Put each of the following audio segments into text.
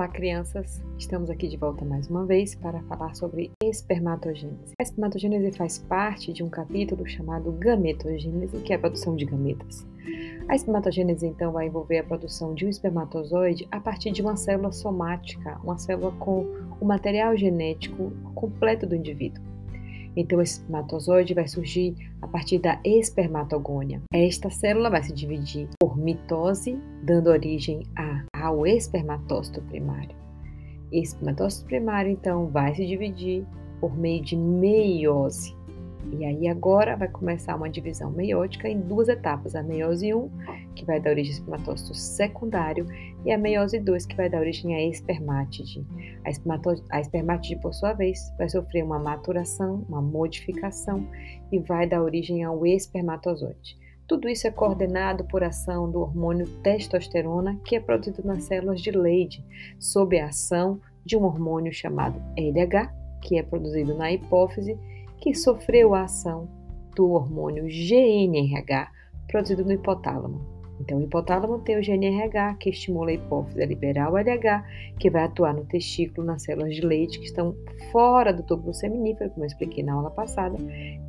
Olá, crianças! Estamos aqui de volta mais uma vez para falar sobre espermatogênese. A espermatogênese faz parte de um capítulo chamado gametogênese, que é a produção de gametas. A espermatogênese, então, vai envolver a produção de um espermatozoide a partir de uma célula somática, uma célula com o material genético completo do indivíduo. Então, o espermatozoide vai surgir a partir da espermatogônia. Esta célula vai se dividir por mitose, dando origem a, ao espermatócito primário. Esse espermatócito primário, então, vai se dividir por meio de meiose. E aí agora vai começar uma divisão meiótica em duas etapas, a meiose 1, que vai dar origem ao espermatócito secundário, e a meiose 2, que vai dar origem à espermátide. A, a espermátide, por sua vez, vai sofrer uma maturação, uma modificação, e vai dar origem ao espermatozoide. Tudo isso é coordenado por ação do hormônio testosterona, que é produzido nas células de Leydig, sob a ação de um hormônio chamado LH, que é produzido na hipófise que sofreu a ação do hormônio GNRH produzido no hipotálamo. Então, o hipotálamo tem o GNRH, que estimula a hipófise a liberar o LH, que vai atuar no testículo, nas células de leite que estão fora do túbulo seminífero, como eu expliquei na aula passada,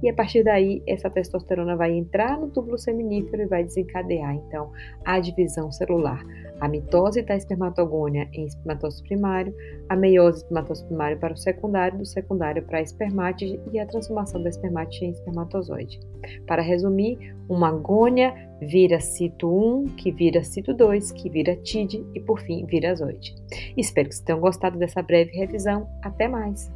e a partir daí essa testosterona vai entrar no túbulo seminífero e vai desencadear, então, a divisão celular a mitose da espermatogônia em espermatócito primário, a meiose espermatócito primário para o secundário, do secundário para a espermátide e a transformação da espermátide em espermatozoide. Para resumir, uma gônia vira cito 1, que vira cito 2, que vira tide e por fim vira zoide. Espero que vocês tenham gostado dessa breve revisão. Até mais!